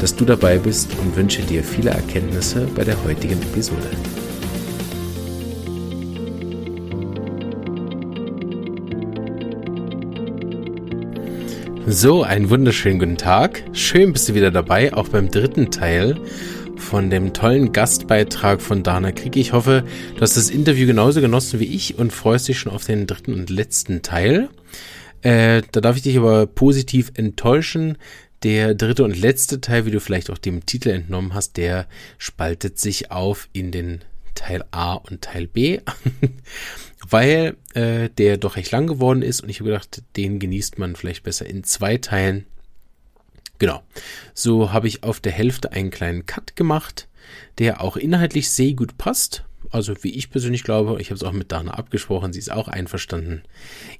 dass du dabei bist und wünsche dir viele Erkenntnisse bei der heutigen Episode. So, einen wunderschönen guten Tag. Schön bist du wieder dabei, auch beim dritten Teil von dem tollen Gastbeitrag von Dana Krieg. Ich hoffe, du hast das Interview genauso genossen wie ich und freust dich schon auf den dritten und letzten Teil. Äh, da darf ich dich aber positiv enttäuschen. Der dritte und letzte Teil, wie du vielleicht auch dem Titel entnommen hast, der spaltet sich auf in den Teil A und Teil B, weil äh, der doch recht lang geworden ist und ich habe gedacht, den genießt man vielleicht besser in zwei Teilen. Genau. So habe ich auf der Hälfte einen kleinen Cut gemacht, der auch inhaltlich sehr gut passt also wie ich persönlich glaube, ich habe es auch mit Dana abgesprochen, sie ist auch einverstanden.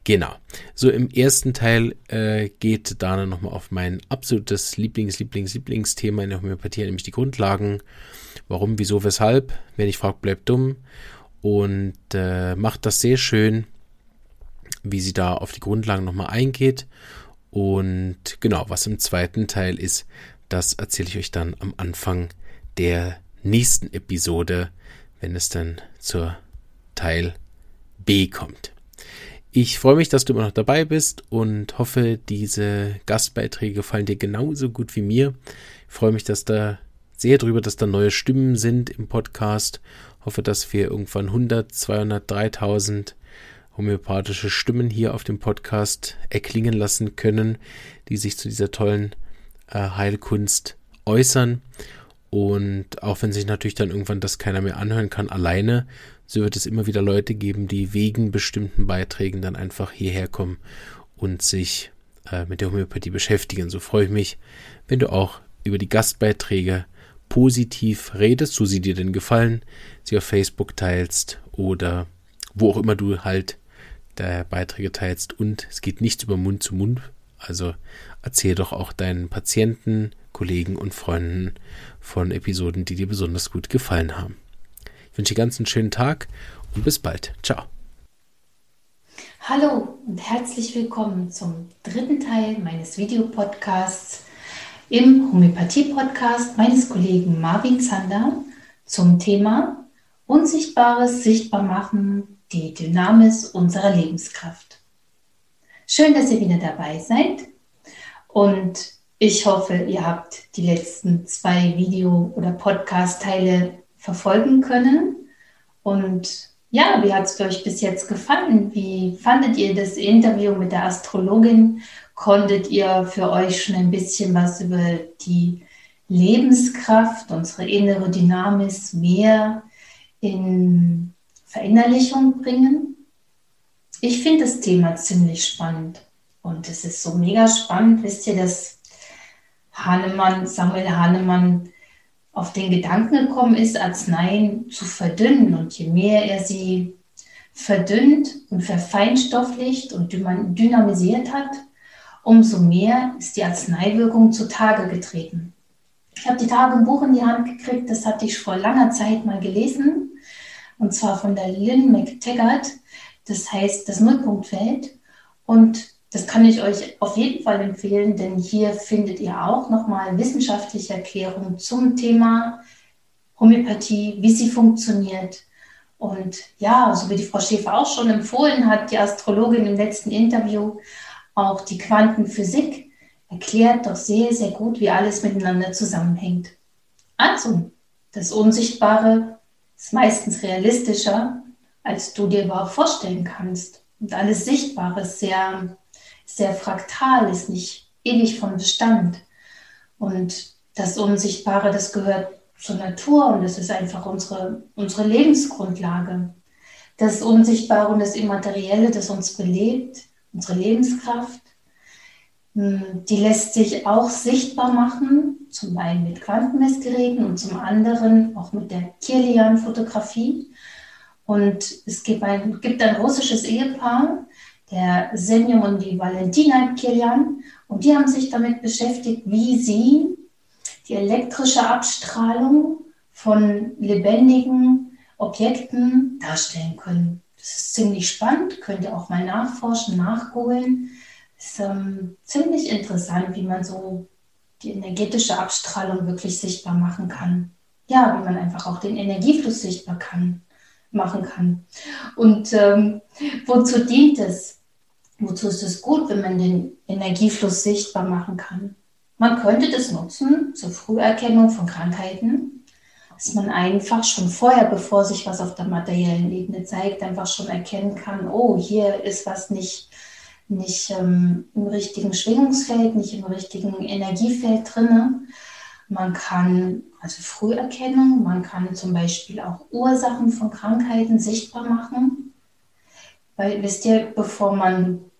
Genau. So im ersten Teil äh, geht Dana nochmal auf mein absolutes Lieblings, Lieblings, Lieblingsthema in der Homöopathie, nämlich die Grundlagen. Warum, wieso, weshalb? Wer nicht fragt, bleibt dumm. Und äh, macht das sehr schön, wie sie da auf die Grundlagen nochmal eingeht. Und genau, was im zweiten Teil ist, das erzähle ich euch dann am Anfang der nächsten Episode wenn es dann zur Teil B kommt. Ich freue mich, dass du immer noch dabei bist und hoffe, diese Gastbeiträge gefallen dir genauso gut wie mir. Ich freue mich, dass da sehr drüber, dass da neue Stimmen sind im Podcast. Hoffe, dass wir irgendwann 100, 200, 3000 homöopathische Stimmen hier auf dem Podcast erklingen lassen können, die sich zu dieser tollen äh, Heilkunst äußern. Und auch wenn sich natürlich dann irgendwann das keiner mehr anhören kann, alleine, so wird es immer wieder Leute geben, die wegen bestimmten Beiträgen dann einfach hierher kommen und sich äh, mit der Homöopathie beschäftigen. So freue ich mich, wenn du auch über die Gastbeiträge positiv redest, so sie dir denn gefallen, sie auf Facebook teilst oder wo auch immer du halt der Beiträge teilst. Und es geht nichts über Mund zu Mund. Also erzähl doch auch deinen Patienten, Kollegen und Freunden von Episoden, die dir besonders gut gefallen haben. Ich wünsche dir ganz einen schönen Tag und bis bald. Ciao. Hallo und herzlich willkommen zum dritten Teil meines Videopodcasts im Homöopathie-Podcast meines Kollegen Marvin Zander zum Thema Unsichtbares sichtbar machen, die Dynamis unserer Lebenskraft. Schön, dass ihr wieder dabei seid und ich hoffe, ihr habt die letzten zwei Video- oder Podcast-Teile verfolgen können. Und ja, wie hat es für euch bis jetzt gefallen? Wie fandet ihr das Interview mit der Astrologin? Konntet ihr für euch schon ein bisschen was über die Lebenskraft, unsere innere Dynamis mehr in Verinnerlichung bringen? Ich finde das Thema ziemlich spannend. Und es ist so mega spannend, wisst ihr, dass Hahnemann, Samuel Hahnemann auf den Gedanken gekommen ist, Arzneien zu verdünnen. Und je mehr er sie verdünnt und verfeinstofflicht und dynamisiert hat, umso mehr ist die Arzneiwirkung zutage getreten. Ich habe die Tage ein Buch in die Hand gekriegt, das hatte ich vor langer Zeit mal gelesen, und zwar von der Lynn McTaggart. Das heißt Das Nullpunktfeld. Und das kann ich euch auf jeden Fall empfehlen, denn hier findet ihr auch nochmal wissenschaftliche Erklärungen zum Thema Homöopathie, wie sie funktioniert. Und ja, so wie die Frau Schäfer auch schon empfohlen hat, die Astrologin im letzten Interview, auch die Quantenphysik erklärt doch sehr, sehr gut, wie alles miteinander zusammenhängt. Also, das Unsichtbare ist meistens realistischer, als du dir überhaupt vorstellen kannst. Und alles Sichtbare ist sehr sehr fraktal, ist nicht ewig von Bestand. Und das Unsichtbare, das gehört zur Natur und das ist einfach unsere, unsere Lebensgrundlage. Das Unsichtbare und das Immaterielle, das uns belebt, unsere Lebenskraft, Hm, die lässt sich auch sichtbar machen, zum einen mit Quantenmessgeräten und zum anderen auch mit der Kirlian-Fotografie. Und es gibt ein, gibt ein russisches Ehepaar, der Senjum und die Valentina Kirlian, und die haben sich damit beschäftigt, wie sie die elektrische Abstrahlung von lebendigen Objekten darstellen können. Das ist ziemlich spannend, könnt ihr auch mal nachforschen, nachgoogeln. Ist ähm, ziemlich interessant, wie man so die energetische Abstrahlung wirklich sichtbar machen kann. Ja, wie man einfach auch den Energiefluss sichtbar kann, machen kann. Und ähm, wozu dient es? Wozu ist es gut, wenn man den Energiefluss sichtbar machen kann? Man könnte das nutzen zur Früherkennung von Krankheiten, dass man einfach schon vorher, bevor sich was auf der materiellen Ebene zeigt, einfach schon erkennen kann, oh, hier ist was nicht, nicht ähm, im richtigen Schwingungsfeld, nicht im richtigen Energiefeld drin. Man kann also Früherkennung, man kann zum Beispiel auch Ursachen von Krankheiten sichtbar machen. Weil wisst ihr, bevor man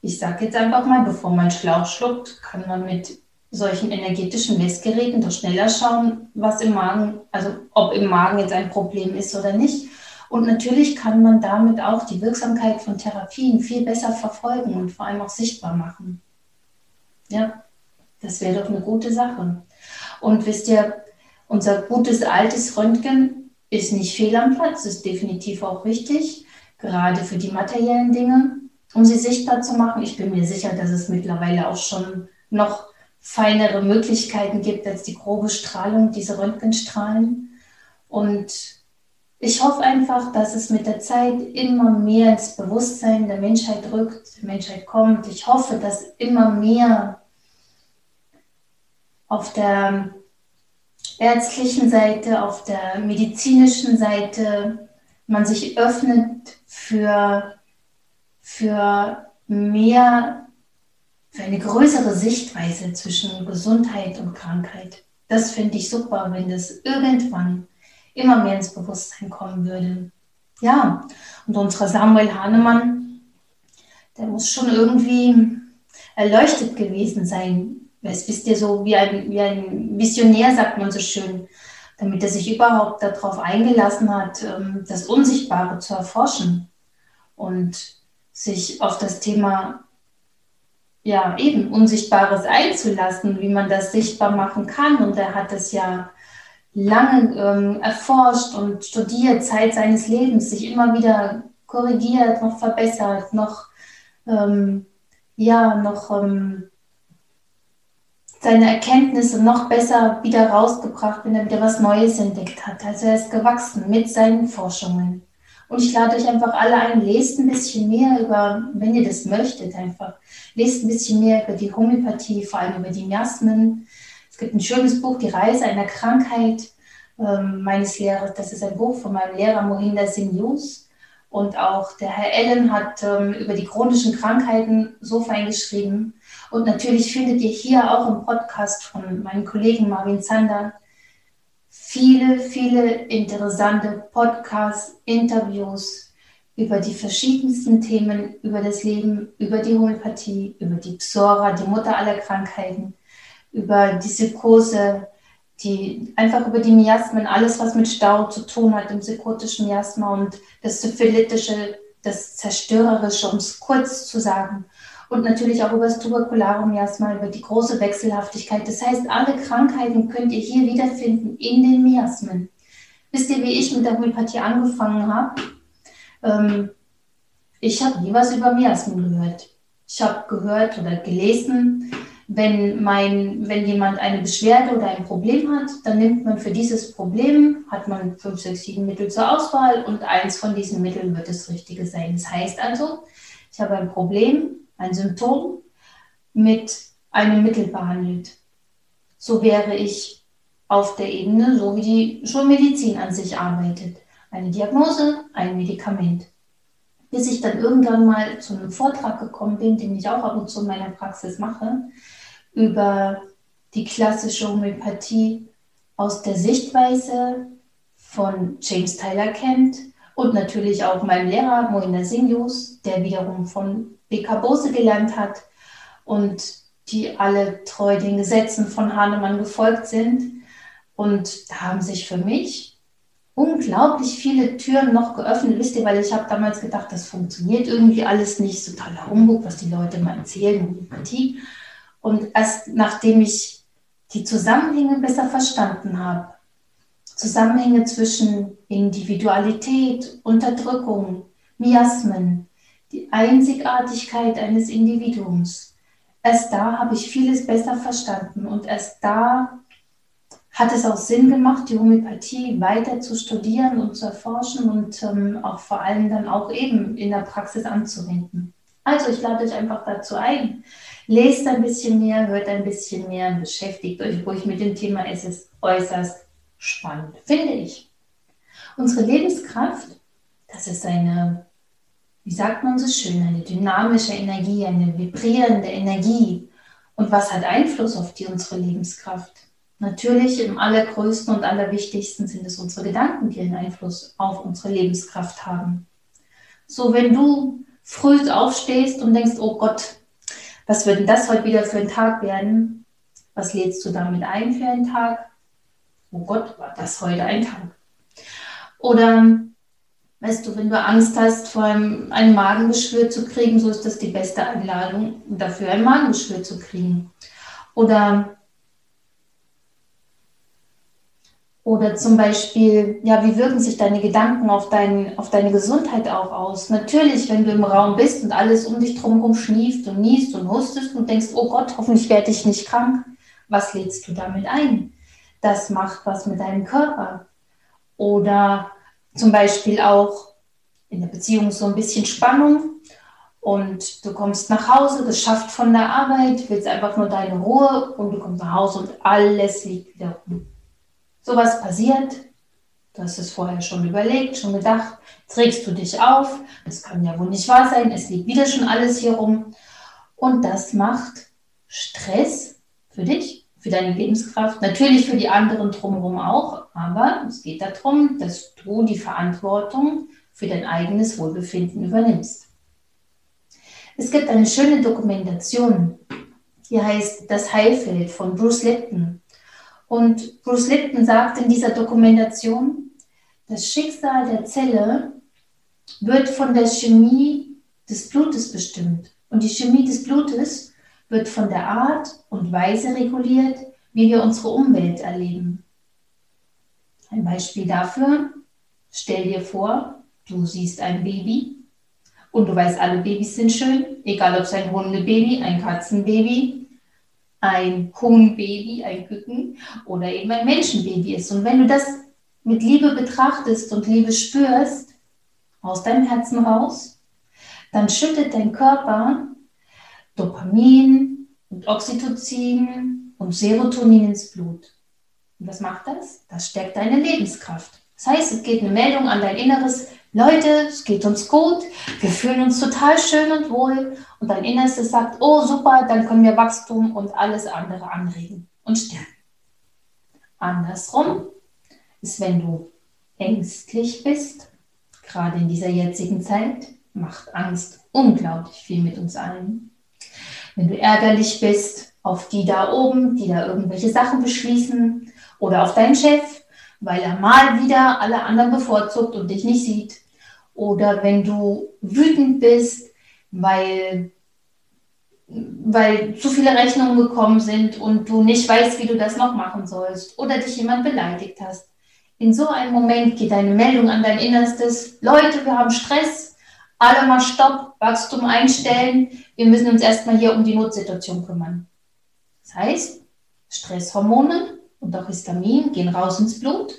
ich sage jetzt einfach mal, bevor man Schlauch schluckt, kann man mit solchen energetischen Messgeräten doch schneller schauen, was im Magen, also ob im Magen jetzt ein Problem ist oder nicht. Und natürlich kann man damit auch die Wirksamkeit von Therapien viel besser verfolgen und vor allem auch sichtbar machen. Ja, das wäre doch eine gute Sache. Und wisst ihr, unser gutes altes Röntgen ist nicht fehl am Platz, ist definitiv auch wichtig, gerade für die materiellen Dinge um sie sichtbar zu machen. Ich bin mir sicher, dass es mittlerweile auch schon noch feinere Möglichkeiten gibt als die grobe Strahlung, diese Röntgenstrahlen. Und ich hoffe einfach, dass es mit der Zeit immer mehr ins Bewusstsein der Menschheit rückt, der Menschheit kommt. Ich hoffe, dass immer mehr auf der ärztlichen Seite, auf der medizinischen Seite man sich öffnet für für mehr, für eine größere Sichtweise zwischen Gesundheit und Krankheit. Das finde ich super, wenn das irgendwann immer mehr ins Bewusstsein kommen würde. Ja, und unser Samuel Hahnemann, der muss schon irgendwie erleuchtet gewesen sein. Es wisst ihr so, wie ein, wie ein Visionär, sagt man so schön, damit er sich überhaupt darauf eingelassen hat, ähm, das Unsichtbare zu erforschen. Und sich auf das Thema ja eben Unsichtbares einzulassen, wie man das sichtbar machen kann. Und er hat es ja lange ähm, erforscht und studiert, Zeit seines Lebens, sich immer wieder korrigiert, noch verbessert, noch ähm, ja, noch ähm, seine Erkenntnisse noch besser wieder rausgebracht, wenn er wieder was Neues entdeckt hat. Also er ist gewachsen mit seinen Forschungen. Und ich lade euch einfach alle ein, lest ein bisschen mehr über, wenn ihr das möchtet, einfach. Lest ein bisschen mehr über die Homöopathie, vor allem über die Miasmen. Es gibt ein schönes Buch, Die Reise einer Krankheit ähm, meines Lehrers. Das ist ein Buch von meinem Lehrer Mohinder Singh Yus. Und auch der Herr Ellen hat ähm, über die chronischen Krankheiten so fein geschrieben. Und natürlich findet ihr hier auch im Podcast von meinem Kollegen Marvin Zander viele, viele interessante Podcasts, Interviews über die verschiedensten Themen, über das Leben, über die Homöopathie, über die Psora, die Mutter aller Krankheiten, über die Psychose, die, einfach über die Miasmen, alles, was mit Stau zu tun hat, im psychotischen Miasma und das Syphilitische, das Zerstörerische, um es kurz zu sagen und natürlich auch über das Tuberkularium Miasma, über die große Wechselhaftigkeit. Das heißt, alle Krankheiten könnt ihr hier wiederfinden in den Miasmen. Wisst ihr, wie ich mit der Homöopathie angefangen habe? Ähm, ich habe nie was über Miasmen gehört. Ich habe gehört oder gelesen, wenn, mein, wenn jemand eine Beschwerde oder ein Problem hat, dann nimmt man für dieses Problem, hat man fünf, sechs, sieben Mittel zur Auswahl und eins von diesen Mitteln wird das Richtige sein. Das heißt also, ich habe ein Problem, ein Symptom mit einem Mittel behandelt. So wäre ich auf der Ebene, so wie die Schulmedizin an sich arbeitet. Eine Diagnose, ein Medikament. Bis ich dann irgendwann mal zu einem Vortrag gekommen bin, den ich auch ab und zu in meiner Praxis mache, über die klassische Homöopathie aus der Sichtweise von James Tyler Kent und natürlich auch meinem Lehrer Moina Singus, der wiederum von Bose gelernt hat. und die alle treu den Gesetzen von Hahnemann gefolgt sind. Und da haben sich für mich unglaublich viele Türen noch geöffnet. Wisst ihr, weil ich habe damals gedacht, das funktioniert irgendwie alles nicht, so toller Humbug, was die Leute mal erzählen, Homöopathie. Und erst nachdem ich die Zusammenhänge besser verstanden habe, Zusammenhänge zwischen Individualität, Unterdrückung, Miasmen, die Einzigartigkeit eines Individuums. Erst da habe ich vieles besser verstanden und erst da hat es auch Sinn gemacht, die Homöopathie weiter zu studieren und zu erforschen und ähm, auch vor allem dann auch eben in der Praxis anzuwenden. Also ich lade euch einfach dazu ein. Lest ein bisschen mehr, hört ein bisschen mehr, beschäftigt euch ruhig mit dem Thema. Es ist äußerst spannend, finde ich. Unsere Lebenskraft, das ist eine wie sagt man so schön, eine dynamische Energie, eine vibrierende Energie. Und was hat Einfluss auf die unsere Lebenskraft? Natürlich im allergrößten und allerwichtigsten sind es unsere Gedanken, die einen Einfluss auf unsere Lebenskraft haben. So, wenn du früh aufstehst und denkst, oh Gott, was wird denn das heute wieder für ein Tag werden? Was lädst du damit ein für einen Tag? Oh Gott, war das heute ein Tag? Oder Weißt du, wenn du Angst hast, vor einem, ein Magengeschwür zu kriegen, so ist das die beste Einladung, dafür ein Magengeschwür zu kriegen. Oder, oder zum Beispiel, ja, wie wirken sich deine Gedanken auf, dein, auf deine Gesundheit auch aus? Natürlich, wenn du im Raum bist und alles um dich drumherum schnieft und niest und hustest und denkst, oh Gott, hoffentlich werde ich nicht krank. Was lädst du damit ein? Das macht was mit deinem Körper. Oder zum Beispiel auch in der Beziehung so ein bisschen Spannung und du kommst nach Hause, geschafft von der Arbeit, willst einfach nur deine Ruhe und du kommst nach Hause und alles liegt wieder rum. Sowas passiert, du hast es vorher schon überlegt, schon gedacht, trägst du dich auf, das kann ja wohl nicht wahr sein, es liegt wieder schon alles hier rum und das macht Stress für dich für deine Lebenskraft, natürlich für die anderen drumherum auch, aber es geht darum, dass du die Verantwortung für dein eigenes Wohlbefinden übernimmst. Es gibt eine schöne Dokumentation, die heißt Das Heilfeld von Bruce Lipton. Und Bruce Lipton sagt in dieser Dokumentation, das Schicksal der Zelle wird von der Chemie des Blutes bestimmt. Und die Chemie des Blutes wird von der Art und Weise reguliert, wie wir unsere Umwelt erleben. Ein Beispiel dafür, stell dir vor, du siehst ein Baby und du weißt, alle Babys sind schön, egal ob es ein Hundebaby, ein Katzenbaby, ein Huhnbaby, ein Küken oder eben ein Menschenbaby ist. Und wenn du das mit Liebe betrachtest und Liebe spürst, aus deinem Herzen raus, dann schüttet dein Körper Dopamin und Oxytocin und Serotonin ins Blut. Und was macht das? Das stärkt deine Lebenskraft. Das heißt, es geht eine Meldung an dein Inneres, Leute, es geht uns gut, wir fühlen uns total schön und wohl. Und dein Innerstes sagt, oh super, dann können wir Wachstum und alles andere anregen und stärken. Andersrum ist, wenn du ängstlich bist, gerade in dieser jetzigen Zeit, macht Angst unglaublich viel mit uns allen. Wenn du ärgerlich bist auf die da oben, die da irgendwelche Sachen beschließen oder auf deinen Chef, weil er mal wieder alle anderen bevorzugt und dich nicht sieht. Oder wenn du wütend bist, weil, weil zu viele Rechnungen gekommen sind und du nicht weißt, wie du das noch machen sollst. Oder dich jemand beleidigt hast. In so einem Moment geht eine Meldung an dein Innerstes. Leute, wir haben Stress. Alle mal Stopp, Wachstum einstellen. Wir müssen uns erstmal hier um die Notsituation kümmern. Das heißt, Stresshormone und auch Histamin gehen raus ins Blut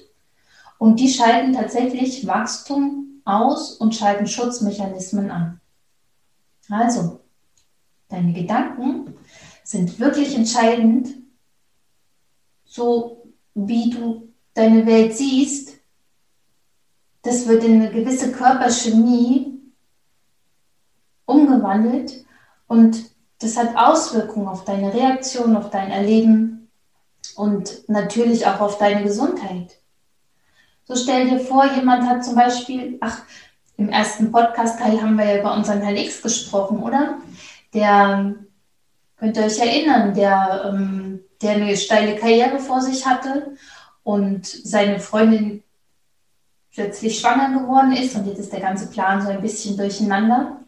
und die schalten tatsächlich Wachstum aus und schalten Schutzmechanismen an. Also, deine Gedanken sind wirklich entscheidend, so wie du deine Welt siehst. Das wird in eine gewisse Körperchemie umgewandelt und das hat Auswirkungen auf deine Reaktion, auf dein Erleben und natürlich auch auf deine Gesundheit. So stell dir vor, jemand hat zum Beispiel, ach, im ersten Podcast-Teil haben wir ja über unseren Herrn X gesprochen, oder? Der Könnt ihr euch erinnern, der, ähm, der eine steile Karriere vor sich hatte und seine Freundin plötzlich schwanger geworden ist und jetzt ist der ganze Plan so ein bisschen durcheinander.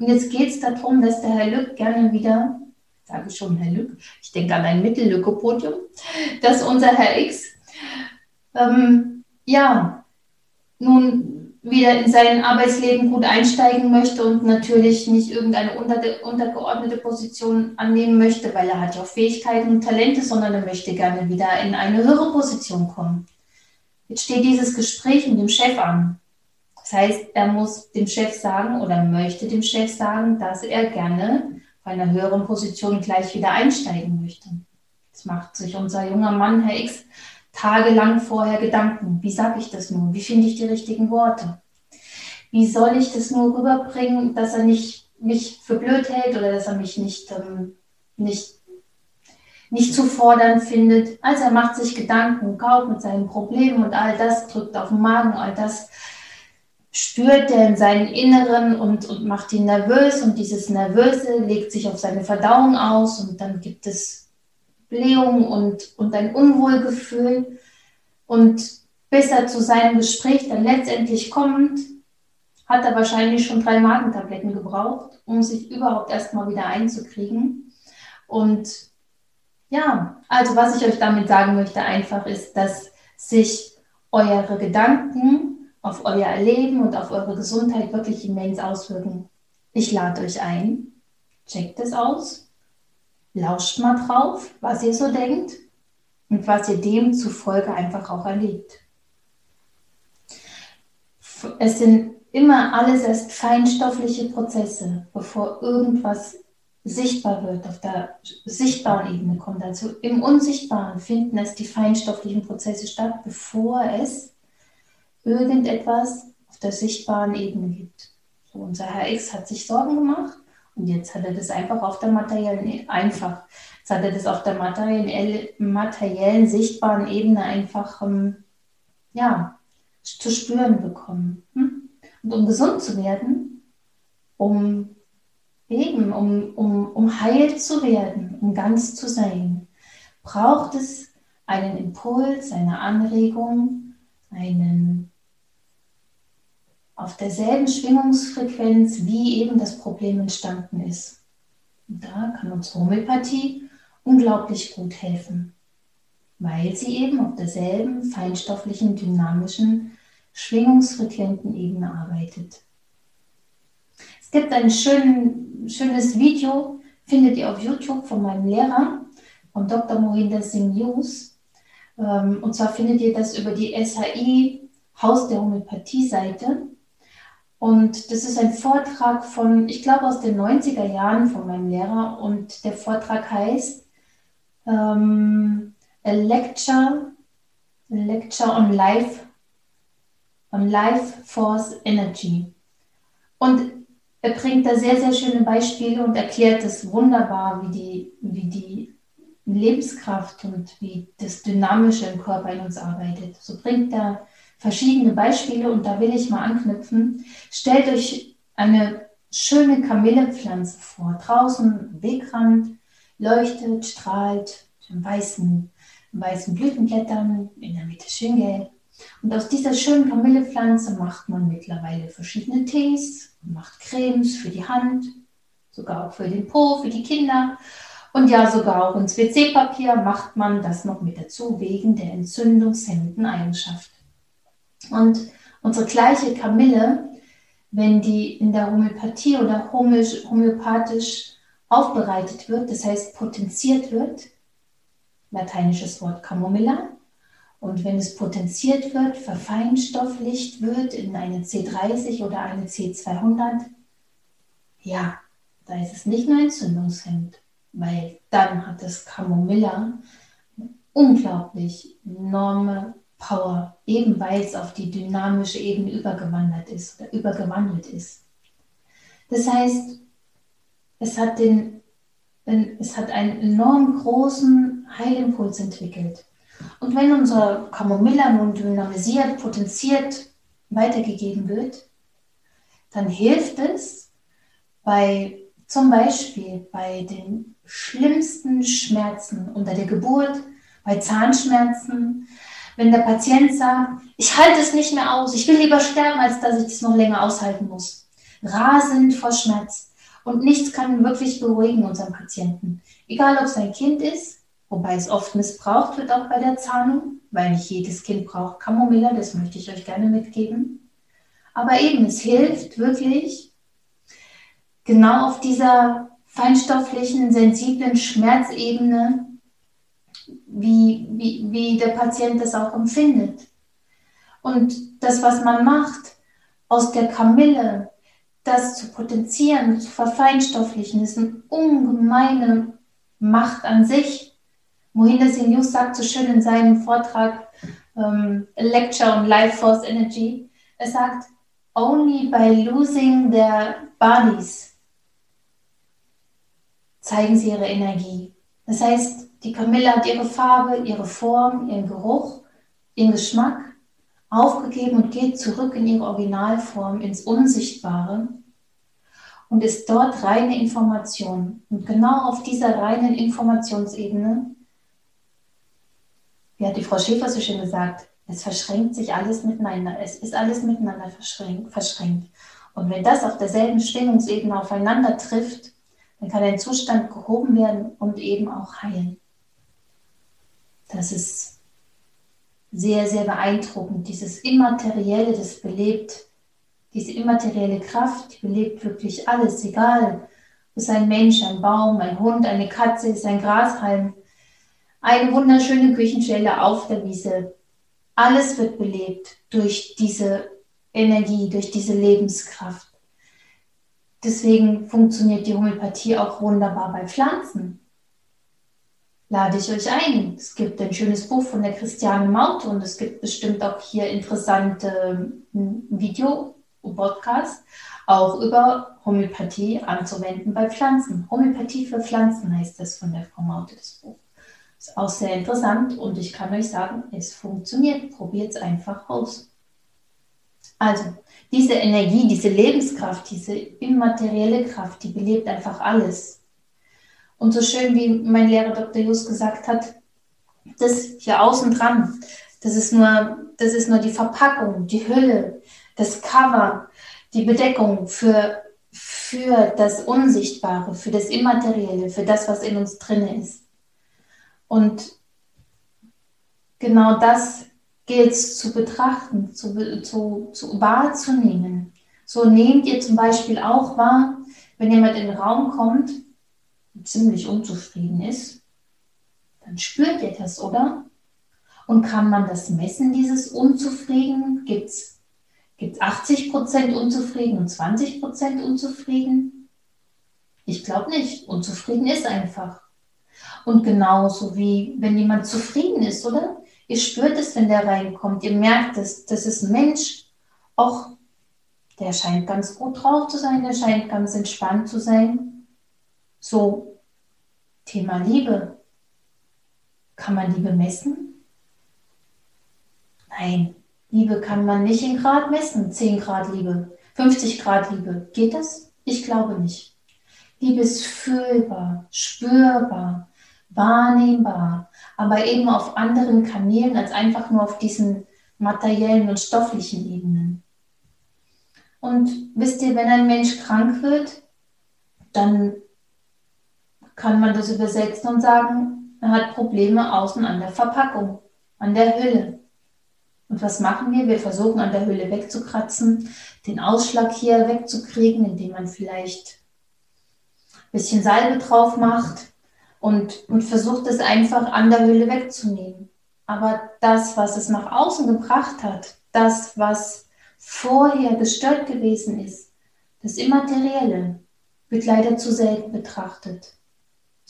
Und jetzt geht es darum, dass der Herr Lück gerne wieder, sage ich schon Herr Lück, ich denke an ein Mittellücke-Podium, dass unser Herr X, ähm, ja, nun wieder in sein Arbeitsleben gut einsteigen möchte und natürlich nicht irgendeine unter, untergeordnete Position annehmen möchte, weil er hat ja auch Fähigkeiten und Talente, sondern er möchte gerne wieder in eine höhere Position kommen. Jetzt steht dieses Gespräch mit dem Chef an. Das heißt, er muss dem Chef sagen oder möchte dem Chef sagen, dass er gerne bei einer höheren Position gleich wieder einsteigen möchte. Das macht sich unser junger Mann, Herr X, tagelang vorher Gedanken. Wie sage ich das nun? Wie finde ich die richtigen Worte? Wie soll ich das nur rüberbringen, dass er nicht mich für blöd hält oder dass er mich nicht, ähm, nicht, nicht zu fordern findet? Also er macht sich Gedanken, kaut mit seinen Problemen und all das drückt auf den Magen, all das spürt er in seinen Inneren und, und macht ihn nervös und dieses Nervöse legt sich auf seine Verdauung aus und dann gibt es Blähung und, und ein Unwohlgefühl. Und bis er zu seinem Gespräch dann letztendlich kommt, hat er wahrscheinlich schon drei Magentabletten gebraucht, um sich überhaupt erstmal wieder einzukriegen. Und ja, also was ich euch damit sagen möchte, einfach ist, dass sich eure Gedanken auf euer Leben und auf eure Gesundheit wirklich immens auswirken. Ich lade euch ein, checkt es aus, lauscht mal drauf, was ihr so denkt und was ihr demzufolge einfach auch erlebt. Es sind immer alles erst feinstoffliche Prozesse, bevor irgendwas sichtbar wird, auf der sichtbaren Ebene kommt. Also im Unsichtbaren finden es die feinstofflichen Prozesse statt, bevor es irgendetwas auf der sichtbaren Ebene gibt. So, unser Herr X hat sich Sorgen gemacht und jetzt hat er das einfach auf der materiellen, einfach, jetzt hat er das auf der materiellen, materiellen sichtbaren Ebene einfach, ähm, ja, zu spüren bekommen. Hm? Und um gesund zu werden, um eben, um, um, um heil zu werden, um ganz zu sein, braucht es einen Impuls, eine Anregung, einen auf derselben Schwingungsfrequenz, wie eben das Problem entstanden ist. Und da kann uns Homöopathie unglaublich gut helfen, weil sie eben auf derselben feinstofflichen, dynamischen, schwingungsfrequenten Ebene arbeitet. Es gibt ein schön, schönes Video, findet ihr auf YouTube von meinem Lehrer, von Dr. Mohinder Singh Hughes. Ähm, und zwar findet ihr das über die SHI Haus der Homöopathie Seite. Und das ist ein Vortrag von, ich glaube, aus den 90er Jahren von meinem Lehrer. Und der Vortrag heißt ähm, A Lecture, a Lecture on Life, on Life Force Energy. Und er bringt da sehr, sehr schöne Beispiele und erklärt es wunderbar, wie die, wie die Lebenskraft und wie das Dynamische im Körper in uns arbeitet. So bringt er verschiedene Beispiele und da will ich mal anknüpfen. Stellt euch eine schöne Kamillepflanze vor. Draußen Wegrand, leuchtet, strahlt, in weißen, weißen Blütenblättern, in der Mitte schön. Und aus dieser schönen Kamillepflanze macht man mittlerweile verschiedene Tees, macht Cremes für die Hand, sogar auch für den Po, für die Kinder. Und ja, sogar auch ins WC-Papier macht man das noch mit dazu, wegen der entzündungshemmenden Eigenschaft. Und unsere gleiche Kamille, wenn die in der Homöopathie oder homöopathisch aufbereitet wird, das heißt potenziert wird, lateinisches Wort Camomilla, und wenn es potenziert wird, verfeinstofflicht wird in eine C30 oder eine C200, ja, da ist es nicht nur entzündungshemmend, weil dann hat das Camomilla unglaublich enorme Power, eben weil es auf die dynamische Ebene übergewandert ist oder übergewandelt ist. Das heißt, es hat, den, es hat einen enorm großen Heilimpuls entwickelt. Und wenn unser Camomilla nun dynamisiert, potenziert weitergegeben wird, dann hilft es bei zum Beispiel bei den schlimmsten Schmerzen unter der Geburt, bei Zahnschmerzen, wenn der Patient sagt, ich halte es nicht mehr aus, ich will lieber sterben, als dass ich das noch länger aushalten muss. Rasend vor Schmerz. Und nichts kann wirklich beruhigen unseren Patienten. Egal, ob es ein Kind ist, wobei es oft missbraucht wird, auch bei der Zahnung, weil nicht jedes Kind braucht Camomilla, das möchte ich euch gerne mitgeben. Aber eben, es hilft wirklich, genau auf dieser feinstofflichen, sensiblen Schmerzebene, wie, wie, wie der Patient das auch empfindet. Und das, was man macht, aus der Kamille, das zu potenzieren, zu verfeinstofflichen, ist eine ungemeine Macht an sich. Mohinder Singh sagt so schön in seinem Vortrag ähm, Lecture on Life Force Energy, er sagt, only by losing their bodies zeigen sie ihre Energie. Das heißt, die Kamille hat ihre Farbe, ihre Form, ihren Geruch, ihren Geschmack aufgegeben und geht zurück in ihre Originalform, ins Unsichtbare und ist dort reine Information. Und genau auf dieser reinen Informationsebene, wie hat die Frau Schäfer so schön gesagt, es verschränkt sich alles miteinander. Es ist alles miteinander verschränkt. Und wenn das auf derselben Schwingungsebene aufeinander trifft, dann kann ein Zustand gehoben werden und eben auch heilen. Das ist sehr, sehr beeindruckend. Dieses Immaterielle, das belebt, diese immaterielle Kraft, die belebt wirklich alles, egal, ob es ein Mensch, ein Baum, ein Hund, eine Katze ist, ein Grashalm, eine wunderschöne Küchenstelle auf der Wiese. Alles wird belebt durch diese Energie, durch diese Lebenskraft. Deswegen funktioniert die Homöopathie auch wunderbar bei Pflanzen. Lade ich euch ein. Es gibt ein schönes Buch von der Christiane Maute und es gibt bestimmt auch hier interessante hm, Video- und Podcasts, auch über Homöopathie anzuwenden bei Pflanzen. Homöopathie für Pflanzen heißt das von der Frau Maute, das Buch. Ist auch sehr interessant und ich kann euch sagen, es funktioniert. Probiert es einfach aus. Also, diese Energie, diese Lebenskraft, diese immaterielle Kraft, die belebt einfach alles. Und so schön wie mein Lehrer Dr. Jus gesagt hat, das hier außen dran, das ist nur, das ist nur die Verpackung, die Hülle, das Cover, die Bedeckung für, für das Unsichtbare, für das Immaterielle, für das, was in uns drin ist. Und genau das gilt es zu betrachten, zu, zu, zu wahrzunehmen. So nehmt ihr zum Beispiel auch wahr, wenn jemand in den Raum kommt ziemlich unzufrieden ist, dann spürt ihr das, oder? Und kann man das messen, dieses Unzufrieden? Gibt es 80% unzufrieden und 20% unzufrieden? Ich glaube nicht. Unzufrieden ist einfach. Und genauso wie wenn jemand zufrieden ist, oder? Ihr spürt es, wenn der reinkommt. Ihr merkt es. Das ist ein Mensch. Auch der scheint ganz gut drauf zu sein. Der scheint ganz entspannt zu sein. So, Thema Liebe. Kann man Liebe messen? Nein, Liebe kann man nicht in Grad messen. 10 Grad Liebe, 50 Grad Liebe. Geht das? Ich glaube nicht. Liebe ist fühlbar, spürbar, wahrnehmbar aber eben auf anderen Kanälen als einfach nur auf diesen materiellen und stofflichen Ebenen. Und wisst ihr, wenn ein Mensch krank wird, dann kann man das übersetzen und sagen, er hat Probleme außen an der Verpackung, an der Hülle. Und was machen wir? Wir versuchen an der Hülle wegzukratzen, den Ausschlag hier wegzukriegen, indem man vielleicht ein bisschen Salbe drauf macht, und, und versucht es einfach an der Hülle wegzunehmen. Aber das, was es nach außen gebracht hat, das, was vorher gestört gewesen ist, das Immaterielle, wird leider zu selten betrachtet.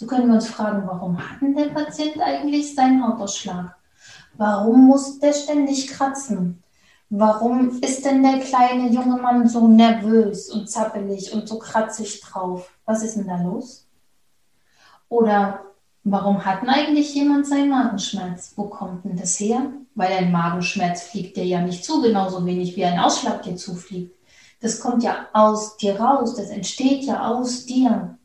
So können wir uns fragen, warum hat denn der Patient eigentlich seinen Hautausschlag? Warum muss der ständig kratzen? Warum ist denn der kleine junge Mann so nervös und zappelig und so kratzig drauf? Was ist denn da los? Oder warum hat denn eigentlich jemand seinen Magenschmerz? Wo kommt denn das her? Weil ein Magenschmerz fliegt dir ja nicht zu, genauso wenig wie ein Ausschlag dir zufliegt. Das kommt ja aus dir raus, das entsteht ja aus dir.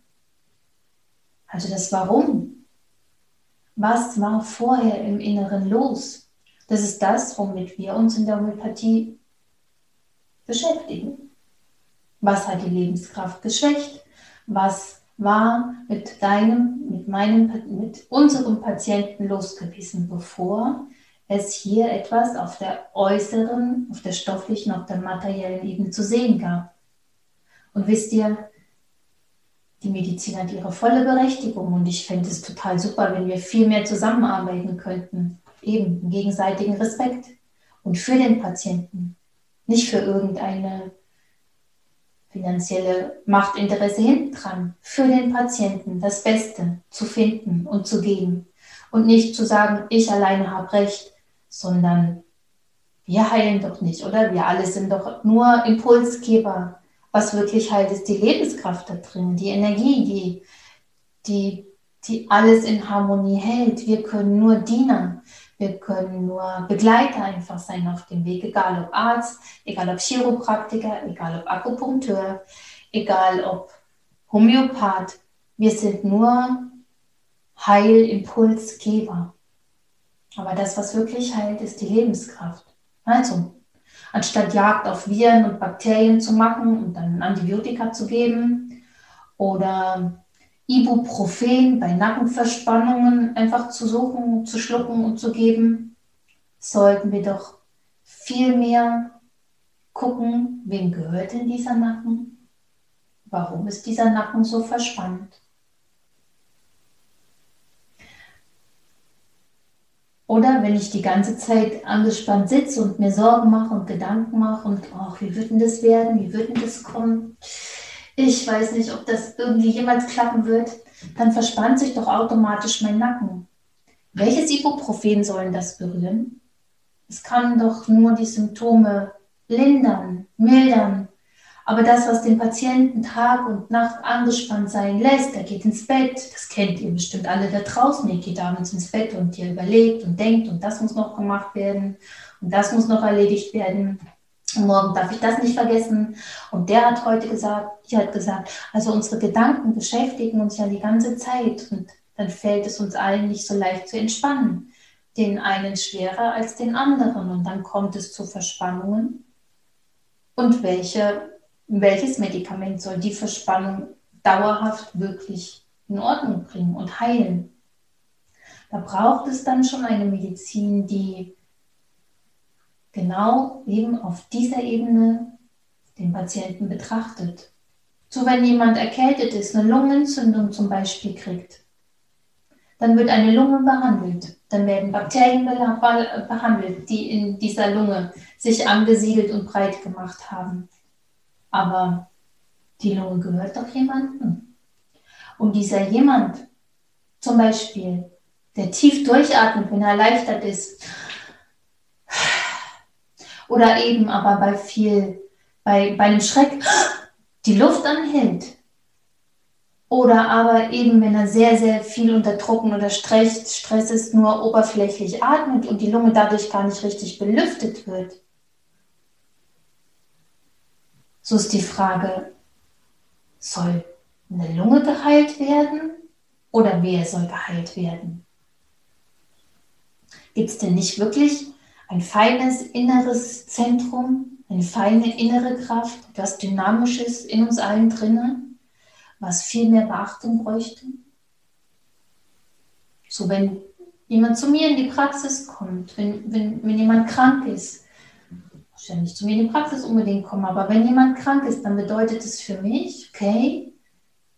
Also das Warum. Was war vorher im Inneren los? Das ist das, womit wir uns in der Homöopathie beschäftigen. Was hat die Lebenskraft geschwächt? Was war mit deinem, mit meinem, mit unserem Patienten los gewesen, bevor es hier etwas auf der äußeren, auf der stofflichen, auf der materiellen Ebene zu sehen gab. Und wisst ihr, die Medizin hat ihre volle Berechtigung und ich fände es total super, wenn wir viel mehr zusammenarbeiten könnten. Eben im gegenseitigen Respekt und für den Patienten, nicht für irgendeine finanzielle Machtinteresse hinten dran. Für den Patienten das Beste zu finden und zu geben. Und nicht zu sagen, ich alleine habe recht, sondern wir heilen doch nicht, oder? Wir alle sind doch nur Impulsgeber. Was wirklich heilt, ist die Lebenskraft da drin, die Energie, die, die, die alles in Harmonie hält. Wir können nur Diener. Wir können nur Begleiter einfach sein auf dem Weg, egal ob Arzt, egal ob Chiropraktiker, egal ob Akupunkteur, egal ob Homöopath. Wir sind nur Heilimpulsgeber. Aber das, was wirklich heilt, ist die Lebenskraft. Also, anstatt Jagd auf Viren und Bakterien zu machen und dann Antibiotika zu geben oder Ibuprofen bei Nackenverspannungen einfach zu suchen, zu schlucken und zu geben, sollten wir doch viel mehr gucken, wem gehört denn dieser Nacken? Warum ist dieser Nacken so verspannt? Oder wenn ich die ganze Zeit angespannt sitze und mir Sorgen mache und Gedanken mache und ach, wie wird denn das werden, wie wird denn das kommen? Ich weiß nicht, ob das irgendwie jemals klappen wird. Dann verspannt sich doch automatisch mein Nacken. Welches Ibuprofen sollen das berühren? Es kann doch nur die Symptome lindern, mildern, aber das, was den Patienten Tag und Nacht angespannt sein lässt, der geht ins Bett. Das kennt ihr bestimmt alle da draußen. Ihr geht abends ins Bett und ihr überlegt und denkt und das muss noch gemacht werden und das muss noch erledigt werden. Und morgen darf ich das nicht vergessen. Und der hat heute gesagt, die hat gesagt, also unsere Gedanken beschäftigen uns ja die ganze Zeit und dann fällt es uns allen nicht so leicht zu entspannen. Den einen schwerer als den anderen und dann kommt es zu Verspannungen. Und welche welches Medikament soll die Verspannung dauerhaft wirklich in Ordnung bringen und heilen. Da braucht es dann schon eine Medizin, die genau eben auf dieser Ebene den Patienten betrachtet. So wenn jemand erkältet ist, eine Lungenentzündung zum Beispiel kriegt, dann wird eine Lunge behandelt. Dann werden Bakterien behandelt, die in dieser Lunge sich angesiedelt und breit gemacht haben. Aber die Lunge gehört doch jemandem. Und dieser jemand, zum Beispiel, der tief durchatmet, wenn er erleichtert ist, oder eben aber bei viel, bei, bei einem Schreck die Luft anhält. Oder aber eben, wenn er sehr, sehr viel unter Druck oder Stress, Stress ist, nur oberflächlich atmet und die Lunge dadurch gar nicht richtig belüftet wird. So ist die Frage, soll eine Lunge geheilt werden oder wer soll geheilt werden? Gibt es denn nicht wirklich ein feines inneres Zentrum, eine feine innere Kraft, etwas Dynamisches in uns allen drinnen, was viel mehr Beachtung bräuchte? So, wenn jemand zu mir in die Praxis kommt, wenn, wenn, wenn jemand krank ist, nicht zu mir in die Praxis unbedingt kommen, aber wenn jemand krank ist, dann bedeutet es für mich, okay,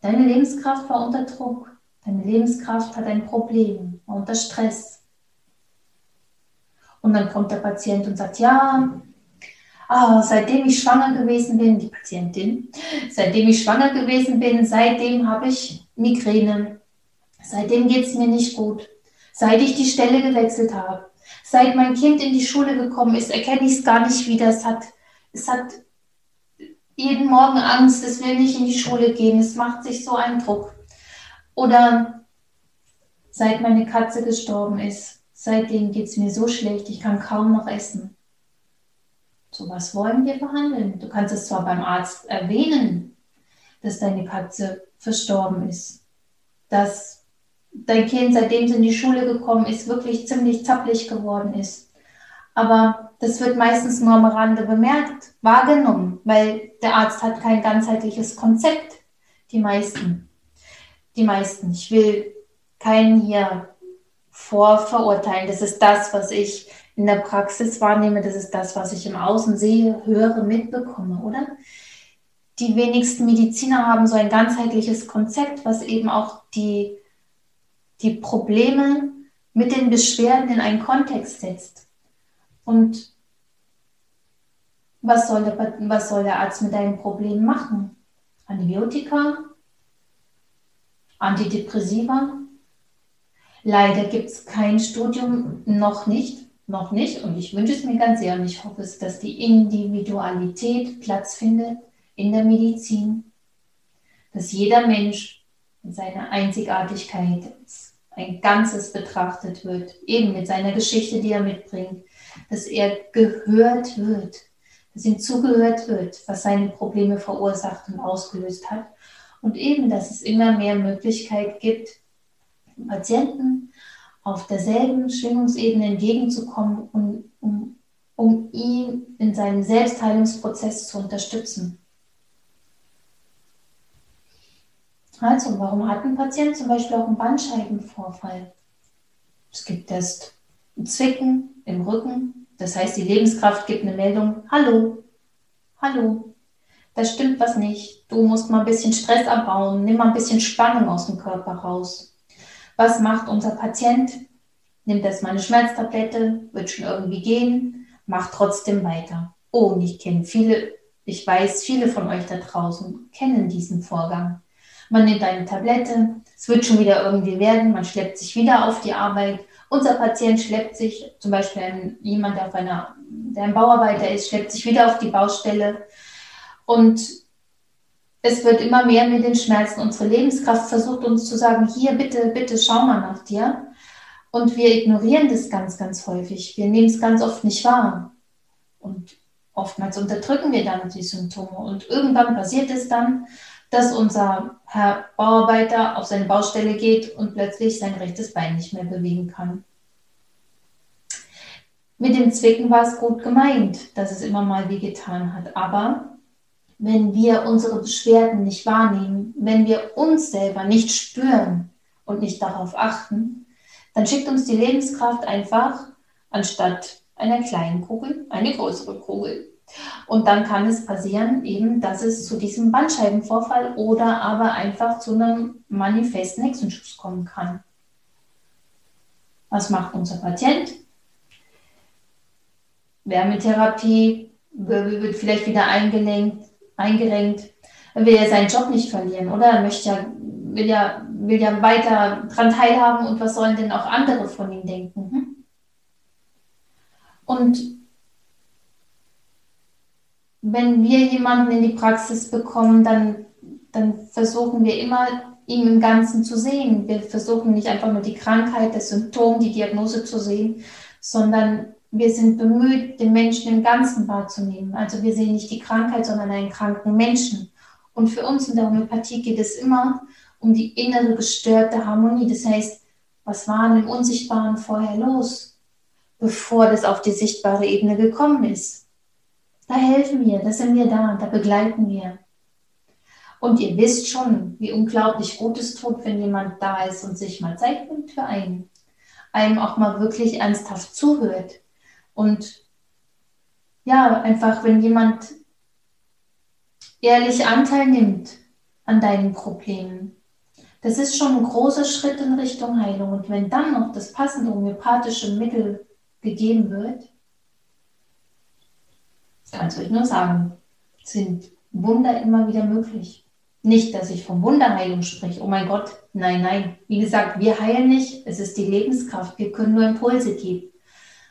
deine Lebenskraft war unter Druck, deine Lebenskraft hat ein Problem, war unter Stress. Und dann kommt der Patient und sagt, ja, ah, seitdem ich schwanger gewesen bin, die Patientin, seitdem ich schwanger gewesen bin, seitdem habe ich Migräne, seitdem geht es mir nicht gut, seit ich die Stelle gewechselt habe, Seit mein Kind in die Schule gekommen ist, erkenne ich es gar nicht wieder. Es hat, es hat jeden Morgen Angst, es will nicht in die Schule gehen, es macht sich so einen Druck. Oder seit meine Katze gestorben ist, seitdem geht es mir so schlecht, ich kann kaum noch essen. So was wollen wir behandeln. Du kannst es zwar beim Arzt erwähnen, dass deine Katze verstorben ist. dass dein Kind, seitdem es in die Schule gekommen ist, wirklich ziemlich zappelig geworden ist. Aber das wird meistens nur am Rande bemerkt, wahrgenommen, weil der Arzt hat kein ganzheitliches Konzept. Die meisten. Die meisten. Ich will keinen hier vorverurteilen. Das ist das, was ich in der Praxis wahrnehme. Das ist das, was ich im Außen sehe, höre, mitbekomme, oder? Die wenigsten Mediziner haben so ein ganzheitliches Konzept, was eben auch die, die Probleme mit den Beschwerden in einen Kontext setzt. Und was soll der, was soll der Arzt mit deinem Problem machen? Antibiotika? Antidepressiva? Leider gibt es kein Studium, noch nicht, noch nicht. Und ich wünsche es mir ganz sehr und ich hoffe es, dass die Individualität Platz findet in der Medizin, dass jeder Mensch mit seiner Einzigartigkeit ein Ganzes betrachtet wird, eben mit seiner Geschichte, die er mitbringt, dass er gehört wird, dass ihm zugehört wird, was seine Probleme verursacht und ausgelöst hat. Und eben, dass es immer mehr Möglichkeit gibt, Patienten auf derselben Schwingungsebene entgegenzukommen, um, um, um ihn in seinem Selbstheilungsprozess zu unterstützen. Also, warum hat ein Patient zum Beispiel auch einen Bandscheibenvorfall? Es gibt erst ein Zwicken im Rücken, das heißt, die Lebenskraft gibt eine Meldung, hallo, hallo, da stimmt was nicht, du musst mal ein bisschen Stress abbauen, nimm mal ein bisschen Spannung aus dem Körper raus. Was macht unser Patient? Nimmt erstmal eine Schmerztablette, wird schon irgendwie gehen, macht trotzdem weiter. Oh, und ich kenne viele, ich weiß, viele von euch da draußen kennen diesen Vorgang. Man nimmt eine Tablette, es wird schon wieder irgendwie werden, man schleppt sich wieder auf die Arbeit. Unser Patient schleppt sich, zum Beispiel jemand, der, auf einer, der ein Bauarbeiter ist, schleppt sich wieder auf die Baustelle. Und es wird immer mehr mit den Schmerzen. Unsere Lebenskraft versucht uns zu sagen, hier bitte, bitte schau mal nach dir. Und wir ignorieren das ganz, ganz häufig. Wir nehmen es ganz oft nicht wahr. Und oftmals unterdrücken wir dann die Symptome. Und irgendwann passiert es dann, dass unser Herr Bauarbeiter auf seine Baustelle geht und plötzlich sein rechtes Bein nicht mehr bewegen kann. Mit dem Zwicken war es gut gemeint, dass es immer mal weh getan hat. Aber wenn wir unsere Beschwerden nicht wahrnehmen, wenn wir uns selber nicht spüren und nicht darauf achten, dann schickt uns die Lebenskraft einfach anstatt einer kleinen Kugel eine größere Kugel. Und dann kann es passieren, eben, dass es zu diesem Bandscheibenvorfall oder aber einfach zu einem manifesten Hexenschuss kommen kann. Was macht unser Patient? Wärmetherapie wird vielleicht wieder eingelenkt, eingerenkt. Er will ja seinen Job nicht verlieren, oder? Er möchte ja, will ja, will ja weiter daran teilhaben und was sollen denn auch andere von ihm denken? Hm? Und wenn wir jemanden in die Praxis bekommen, dann, dann versuchen wir immer, ihn im Ganzen zu sehen. Wir versuchen nicht einfach nur die Krankheit, das Symptom, die Diagnose zu sehen, sondern wir sind bemüht, den Menschen im Ganzen wahrzunehmen. Also wir sehen nicht die Krankheit, sondern einen kranken Menschen. Und für uns in der Homöopathie geht es immer um die innere gestörte Harmonie. Das heißt, was war im Unsichtbaren vorher los, bevor das auf die sichtbare Ebene gekommen ist? Da helfen wir, da sind wir da, da begleiten wir. Und ihr wisst schon, wie unglaublich gut es tut, wenn jemand da ist und sich mal Zeit nimmt für einen. Einem auch mal wirklich ernsthaft zuhört. Und ja, einfach, wenn jemand ehrlich Anteil nimmt an deinen Problemen, das ist schon ein großer Schritt in Richtung Heilung. Und wenn dann noch das passende homöopathische Mittel gegeben wird, kannst du euch nur sagen, sind Wunder immer wieder möglich. Nicht, dass ich von Wunderheilung spreche. Oh mein Gott, nein, nein. Wie gesagt, wir heilen nicht. Es ist die Lebenskraft. Wir können nur Impulse geben.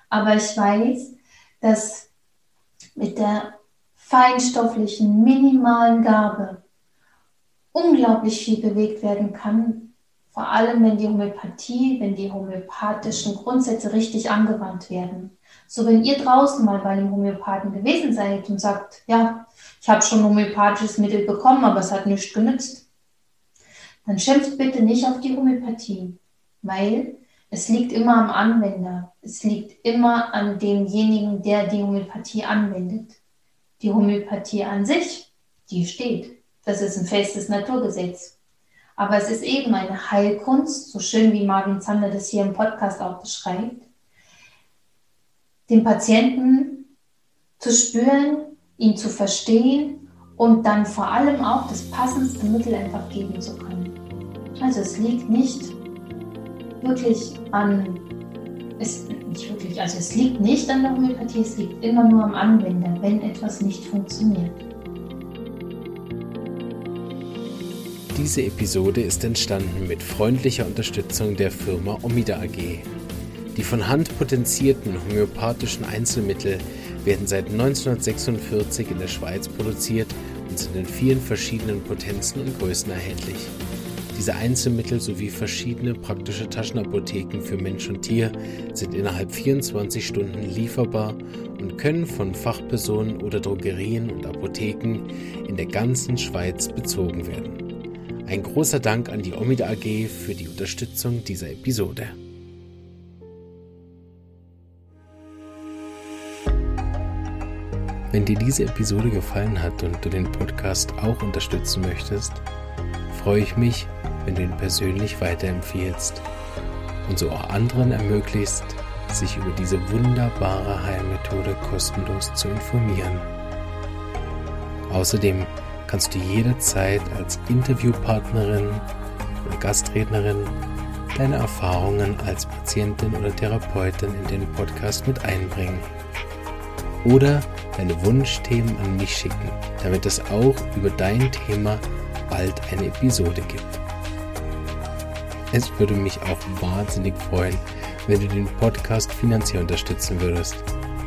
Aber ich weiß, dass mit der feinstofflichen, minimalen Gabe unglaublich viel bewegt werden kann. Vor allem, wenn die Homöopathie, wenn die homöopathischen Grundsätze richtig angewandt werden. So, wenn ihr draußen mal bei einem Homöopathen gewesen seid und sagt, ja, ich habe schon homöopathisches Mittel bekommen, aber es hat nichts genützt, dann schimpft bitte nicht auf die Homöopathie, weil es liegt immer am Anwender. Es liegt immer an demjenigen, der die Homöopathie anwendet. Die Homöopathie an sich, die steht. Das ist ein festes Naturgesetz. Aber es ist eben eine Heilkunst, so schön wie Marvin Zander das hier im Podcast auch beschreibt, den Patienten zu spüren, ihn zu verstehen und dann vor allem auch das passendste Mittel einfach geben zu können. Also es liegt nicht wirklich an, es, nicht wirklich, also es liegt nicht an der Homöopathie, es liegt immer nur am Anwender, wenn etwas nicht funktioniert. Diese Episode ist entstanden mit freundlicher Unterstützung der Firma Omida AG. Die von Hand potenzierten homöopathischen Einzelmittel werden seit 1946 in der Schweiz produziert und sind in vielen verschiedenen Potenzen und Größen erhältlich. Diese Einzelmittel sowie verschiedene praktische Taschenapotheken für Mensch und Tier sind innerhalb 24 Stunden lieferbar und können von Fachpersonen oder Drogerien und Apotheken in der ganzen Schweiz bezogen werden. Ein großer Dank an die Omida AG für die Unterstützung dieser Episode. Wenn dir diese Episode gefallen hat und du den Podcast auch unterstützen möchtest, freue ich mich, wenn du ihn persönlich weiterempfiehlst und so auch anderen ermöglicht, sich über diese wunderbare Heilmethode kostenlos zu informieren. Außerdem kannst du jederzeit als Interviewpartnerin oder Gastrednerin deine Erfahrungen als Patientin oder Therapeutin in den Podcast mit einbringen. Oder deine Wunschthemen an mich schicken, damit es auch über dein Thema bald eine Episode gibt. Es würde mich auch wahnsinnig freuen, wenn du den Podcast finanziell unterstützen würdest.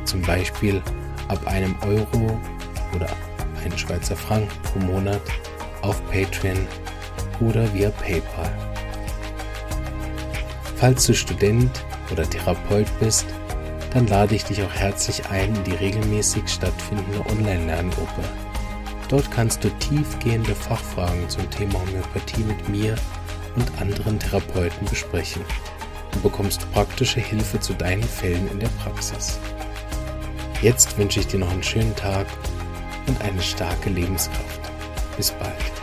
Zum Beispiel ab einem Euro oder einen Schweizer Franken pro Monat auf Patreon oder via PayPal. Falls du Student oder Therapeut bist, dann lade ich dich auch herzlich ein in die regelmäßig stattfindende Online-Lerngruppe. Dort kannst du tiefgehende Fachfragen zum Thema Homöopathie mit mir und anderen Therapeuten besprechen. Du bekommst praktische Hilfe zu deinen Fällen in der Praxis. Jetzt wünsche ich dir noch einen schönen Tag und eine starke Lebenskraft. Bis bald.